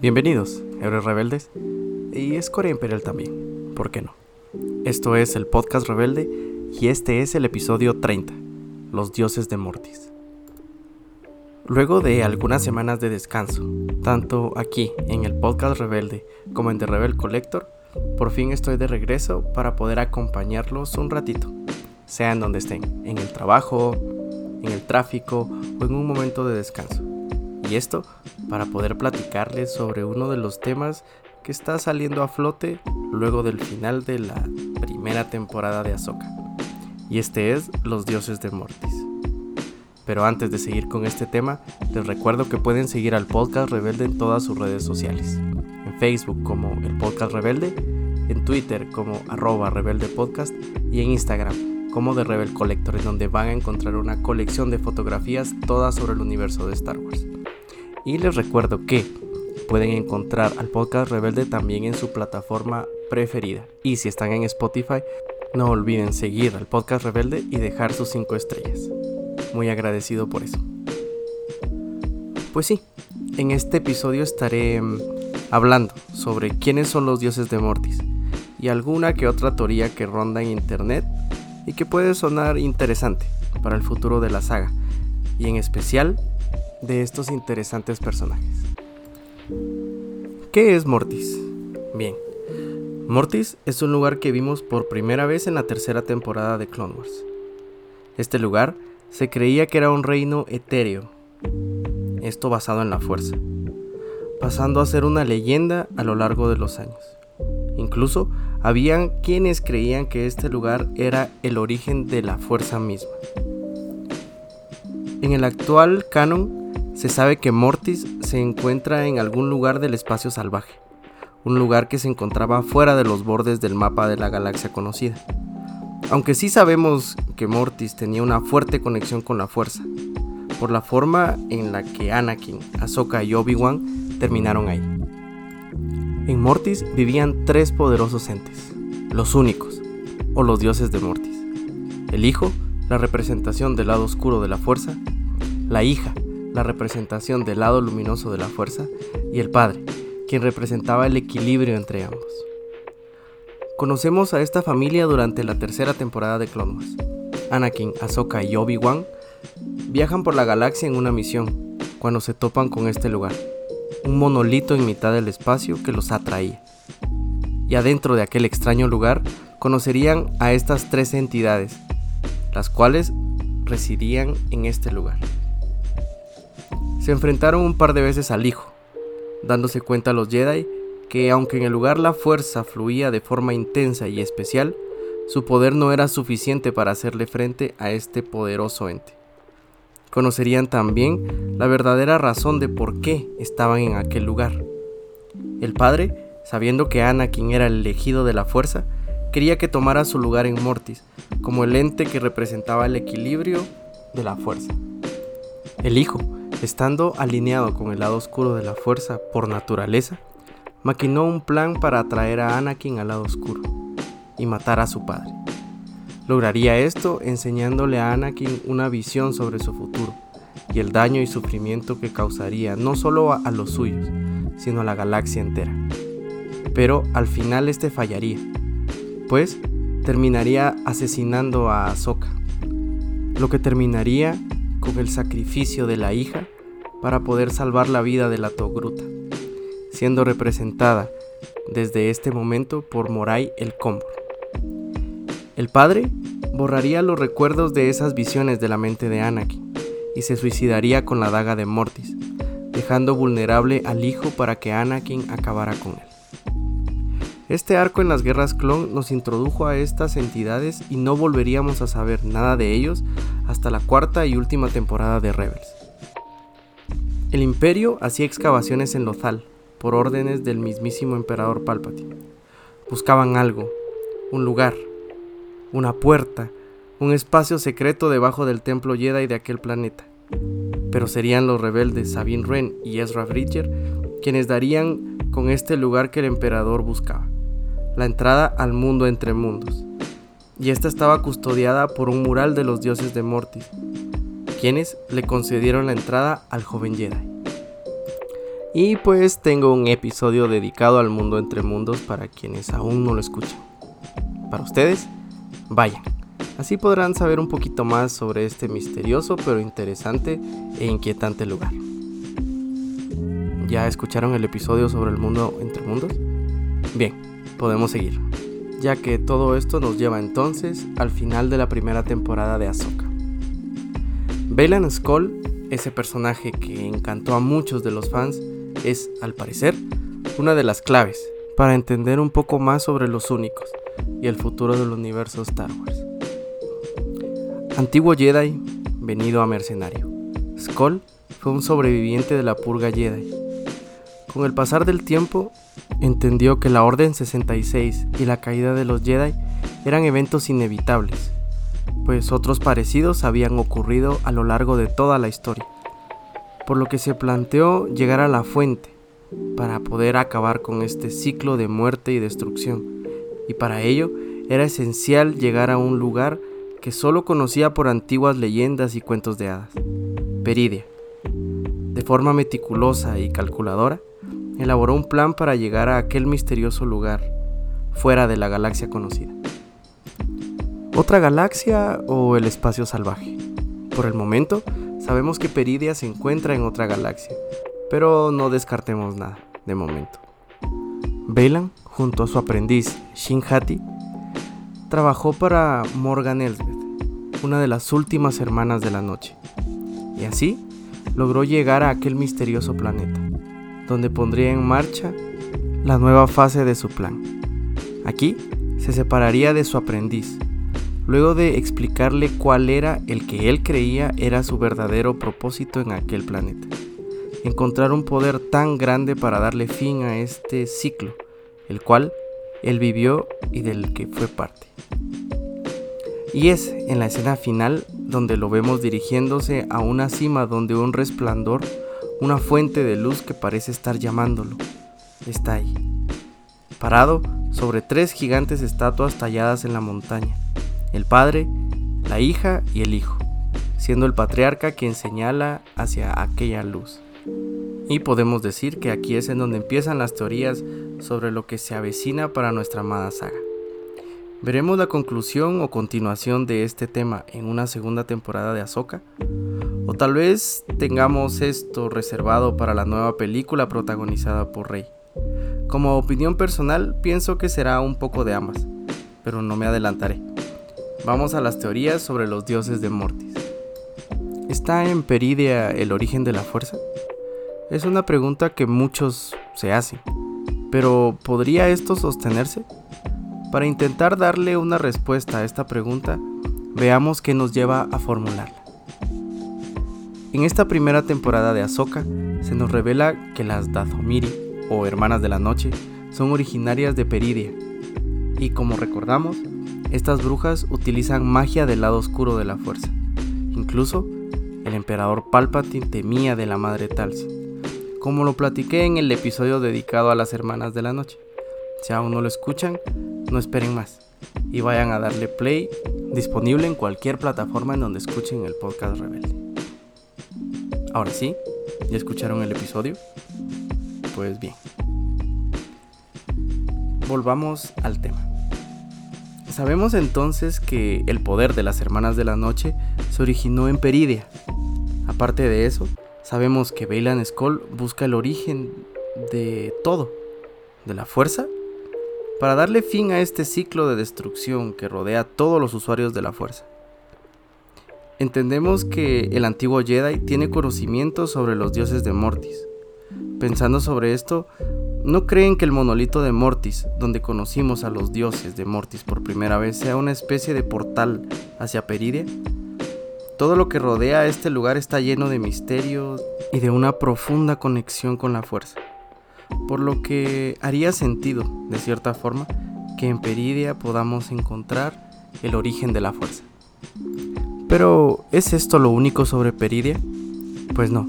Bienvenidos, héroes rebeldes, y Escoria Imperial también, ¿por qué no? Esto es el podcast rebelde y este es el episodio 30, Los dioses de Mortis. Luego de algunas semanas de descanso, tanto aquí en el podcast rebelde como en The Rebel Collector, por fin estoy de regreso para poder acompañarlos un ratito, sea en donde estén, en el trabajo, en el tráfico o en un momento de descanso. Y esto para poder platicarles sobre uno de los temas que está saliendo a flote luego del final de la primera temporada de Ahsoka. Y este es Los Dioses de Mortis. Pero antes de seguir con este tema, les recuerdo que pueden seguir al podcast Rebelde en todas sus redes sociales. En Facebook como el podcast Rebelde, en Twitter como arroba Rebelde Podcast y en Instagram como The Rebel Collector, en donde van a encontrar una colección de fotografías todas sobre el universo de Star Wars. Y les recuerdo que pueden encontrar al podcast Rebelde también en su plataforma preferida. Y si están en Spotify, no olviden seguir al podcast Rebelde y dejar sus 5 estrellas. Muy agradecido por eso. Pues sí, en este episodio estaré mm, hablando sobre quiénes son los dioses de Mortis y alguna que otra teoría que ronda en internet y que puede sonar interesante para el futuro de la saga y en especial de estos interesantes personajes. ¿Qué es Mortis? Bien, Mortis es un lugar que vimos por primera vez en la tercera temporada de Clone Wars. Este lugar se creía que era un reino etéreo, esto basado en la fuerza, pasando a ser una leyenda a lo largo de los años. Incluso habían quienes creían que este lugar era el origen de la fuerza misma. En el actual canon se sabe que Mortis se encuentra en algún lugar del espacio salvaje, un lugar que se encontraba fuera de los bordes del mapa de la galaxia conocida. Aunque sí sabemos que Mortis tenía una fuerte conexión con la fuerza, por la forma en la que Anakin, Ahsoka y Obi-Wan terminaron ahí. En Mortis vivían tres poderosos entes, los únicos, o los dioses de Mortis. El hijo, la representación del lado oscuro de la fuerza, la hija, la representación del lado luminoso de la fuerza, y el Padre, quien representaba el equilibrio entre ambos. Conocemos a esta familia durante la tercera temporada de Clone Wars. Anakin, Ahsoka y Obi-Wan viajan por la galaxia en una misión cuando se topan con este lugar, un monolito en mitad del espacio que los atraía. Y adentro de aquel extraño lugar conocerían a estas tres entidades, las cuales residían en este lugar. Se enfrentaron un par de veces al hijo, dándose cuenta los Jedi que aunque en el lugar la fuerza fluía de forma intensa y especial, su poder no era suficiente para hacerle frente a este poderoso ente. Conocerían también la verdadera razón de por qué estaban en aquel lugar. El padre, sabiendo que Anakin era el elegido de la fuerza, quería que tomara su lugar en Mortis, como el ente que representaba el equilibrio de la fuerza. El hijo, estando alineado con el lado oscuro de la fuerza por naturaleza, maquinó un plan para atraer a Anakin al lado oscuro y matar a su padre. Lograría esto enseñándole a Anakin una visión sobre su futuro y el daño y sufrimiento que causaría no solo a, los suyos, sino a la galaxia entera. Pero al final este fallaría, pues terminaría asesinando a Ahsoka, lo que terminaría con el sacrificio de la hija para poder salvar la vida de la Togruta, siendo representada desde este momento por Morai el Cómbor. El padre borraría los recuerdos de esas visiones de la mente de Anakin y se suicidaría con la daga de Mortis, dejando vulnerable al hijo para que Anakin acabara con él. Este arco en las guerras clon nos introdujo a estas entidades y no volveríamos a saber nada de ellos hasta la cuarta y última temporada de Rebels. El imperio hacía excavaciones en Lothal, por órdenes del mismísimo emperador Palpatine. Buscaban algo, un lugar, una puerta, un espacio secreto debajo del templo Jedi de aquel planeta. Pero serían los rebeldes Sabine Wren y Ezra Bridger quienes darían con este lugar que el emperador buscaba, la entrada al mundo entre mundos. Y esta estaba custodiada por un mural de los dioses de Mortis, quienes le concedieron la entrada al joven Jedi. Y pues tengo un episodio dedicado al mundo entre mundos para quienes aún no lo escuchan. Para ustedes, vayan. Así podrán saber un poquito más sobre este misterioso pero interesante e inquietante lugar. ¿Ya escucharon el episodio sobre el mundo entre mundos? Bien, podemos seguir, ya que todo esto nos lleva entonces al final de la primera temporada de Ahsoka. Bailan Skull, ese personaje que encantó a muchos de los fans, es, al parecer, una de las claves para entender un poco más sobre los únicos y el futuro del universo Star Wars. Antiguo Jedi, venido a mercenario. Skull fue un sobreviviente de la purga Jedi. Con el pasar del tiempo, entendió que la Orden 66 y la caída de los Jedi eran eventos inevitables, pues otros parecidos habían ocurrido a lo largo de toda la historia por lo que se planteó llegar a la fuente para poder acabar con este ciclo de muerte y destrucción. Y para ello era esencial llegar a un lugar que solo conocía por antiguas leyendas y cuentos de hadas, Peridia. De forma meticulosa y calculadora, elaboró un plan para llegar a aquel misterioso lugar, fuera de la galaxia conocida. ¿Otra galaxia o el espacio salvaje? Por el momento, Sabemos que Peridia se encuentra en otra galaxia, pero no descartemos nada, de momento. Bailan, junto a su aprendiz Shin Hati, trabajó para Morgan Elsbeth, una de las últimas hermanas de la noche, y así logró llegar a aquel misterioso planeta, donde pondría en marcha la nueva fase de su plan. Aquí se separaría de su aprendiz, luego de explicarle cuál era el que él creía era su verdadero propósito en aquel planeta. Encontrar un poder tan grande para darle fin a este ciclo, el cual él vivió y del que fue parte. Y es en la escena final donde lo vemos dirigiéndose a una cima donde un resplandor, una fuente de luz que parece estar llamándolo, está ahí, parado sobre tres gigantes estatuas talladas en la montaña el padre, la hija y el hijo, siendo el patriarca quien señala hacia aquella luz. Y podemos decir que aquí es en donde empiezan las teorías sobre lo que se avecina para nuestra amada saga. ¿Veremos la conclusión o continuación de este tema en una segunda temporada de Ahsoka? O tal vez tengamos esto reservado para la nueva película protagonizada por Rey. Como opinión personal, pienso que será un poco de ambas, pero no me adelantaré. Vamos a las teorías sobre los dioses de Mortis. ¿Está en Peridia el origen de la fuerza? Es una pregunta que muchos se hacen, pero ¿podría esto sostenerse? Para intentar darle una respuesta a esta pregunta, veamos qué nos lleva a formularla. En esta primera temporada de Ahsoka se nos revela que las Dathomiri, o Hermanas de la Noche, son originarias de Peridia, y como recordamos, estas brujas utilizan magia del lado oscuro de la fuerza. Incluso, el emperador Palpatine temía de la madre Talsin, como lo platiqué en el episodio dedicado a las hermanas de la noche. Si aún no lo escuchan, no esperen más y vayan a darle play, disponible en cualquier plataforma en donde escuchen el podcast Rebelde. Ahora sí, ¿ya escucharon el episodio? Pues bien. Volvamos al tema. Sabemos entonces que el poder de las Hermanas de la Noche se originó en Peridia. Aparte de eso, sabemos que Bailan Skull busca el origen de todo, de la fuerza, para darle fin a este ciclo de destrucción que rodea a todos los usuarios de la fuerza. Entendemos que el antiguo Jedi tiene conocimiento sobre los dioses de Mortis. Pensando sobre esto, ¿No creen que el monolito de Mortis, donde conocimos a los dioses de Mortis por primera vez, sea una especie de portal hacia Peridia? Todo lo que rodea a este lugar está lleno de misterios y de una profunda conexión con la fuerza, por lo que haría sentido, de cierta forma, que en Peridia podamos encontrar el origen de la fuerza. Pero, ¿es esto lo único sobre Peridia? Pues no.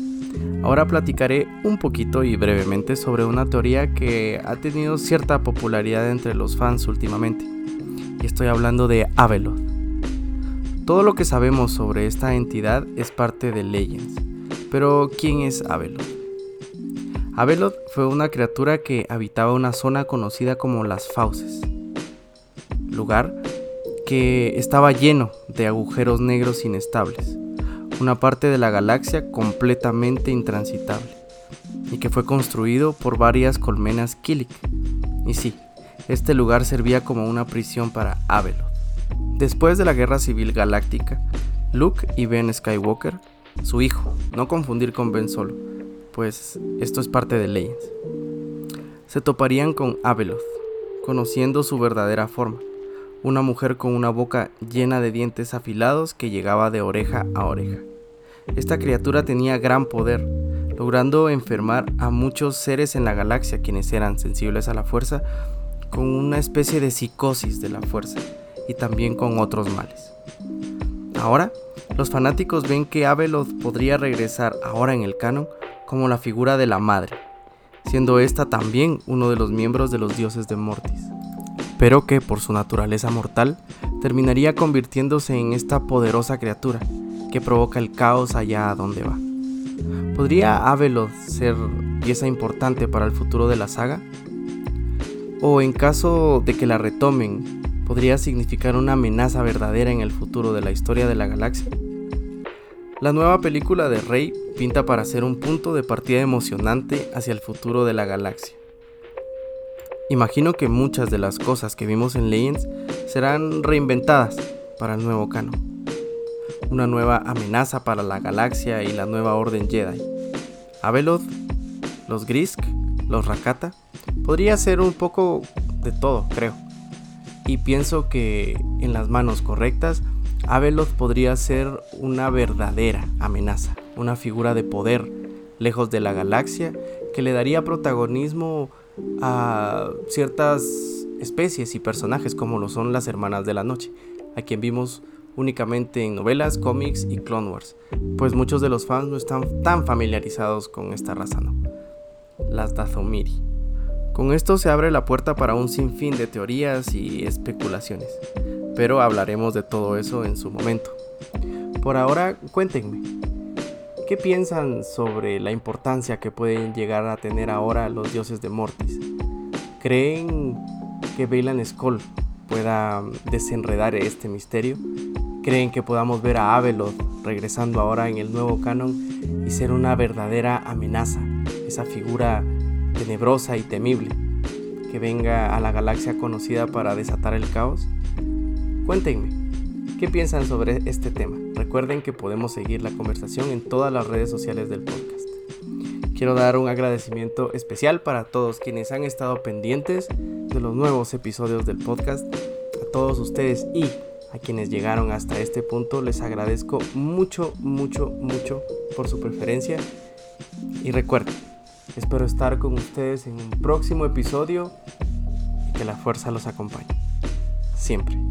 Ahora platicaré un poquito y brevemente sobre una teoría que ha tenido cierta popularidad entre los fans últimamente. Y estoy hablando de Abeloth. Todo lo que sabemos sobre esta entidad es parte de Legends. Pero, ¿quién es Abeloth? Abeloth fue una criatura que habitaba una zona conocida como las Fauces, lugar que estaba lleno de agujeros negros inestables, una parte de la galaxia completamente intransitable, y que fue construido por varias colmenas Kilik. Y sí, este lugar servía como una prisión para Abeloth. Después de la Guerra Civil Galáctica, Luke y Ben Skywalker, su hijo, no confundir con Ben Solo, pues esto es parte de Legends. Se toparían con Abeloth, conociendo su verdadera forma, una mujer con una boca llena de dientes afilados que llegaba de oreja a oreja. Esta criatura tenía gran poder, logrando enfermar a muchos seres en la galaxia quienes eran sensibles a la fuerza, con una especie de psicosis de la fuerza y también con otros males. Ahora, los fanáticos ven que Abeloth podría regresar ahora en el canon como la figura de la madre, siendo esta también uno de los miembros de los dioses de Mortis, pero que por su naturaleza mortal terminaría convirtiéndose en esta poderosa criatura que provoca el caos allá a donde va. ¿Podría Abeloth ser pieza importante para el futuro de la saga? ¿O en caso de que la retomen, podría significar una amenaza verdadera en el futuro de la historia de la galaxia? La nueva película de Rey pinta para ser un punto de partida emocionante hacia el futuro de la galaxia. Imagino que muchas de las cosas que vimos en Legends serán reinventadas para el nuevo canon. Una nueva amenaza para la galaxia y la nueva orden Jedi. Abeloth, los Grisk, los Rakata, podría ser un poco de todo, creo. Y pienso que en las manos correctas Abeloth podría ser una verdadera amenaza, una figura de poder lejos de la galaxia que le daría protagonismo a ciertas especies y personajes como lo son las Hermanas de la Noche, a quien vimos únicamente en novelas, cómics y Clone Wars, pues muchos de los fans no están tan familiarizados con esta raza, ¿no? Las Dathomiri. Con esto se abre la puerta para un sinfín de teorías y especulaciones pero hablaremos de todo eso en su momento. Por ahora, cuéntenme, ¿qué piensan sobre la importancia que pueden llegar a tener ahora los dioses de Mortis? ¿Creen que Bailan Skull pueda desenredar este misterio? ¿Creen que podamos ver a Abeloth regresando ahora en el nuevo canon y ser una verdadera amenaza, esa figura tenebrosa y temible que venga a la galaxia conocida para desatar el caos? Cuéntenme, ¿qué piensan sobre este tema? Recuerden que podemos seguir la conversación en todas las redes sociales del podcast. Quiero dar un agradecimiento especial para todos quienes han estado pendientes de los nuevos episodios del podcast. A todos ustedes y a quienes llegaron hasta este punto les agradezco mucho, mucho, mucho por su preferencia. Y recuerden, espero estar con ustedes en un próximo episodio y que la fuerza los acompañe. Siempre.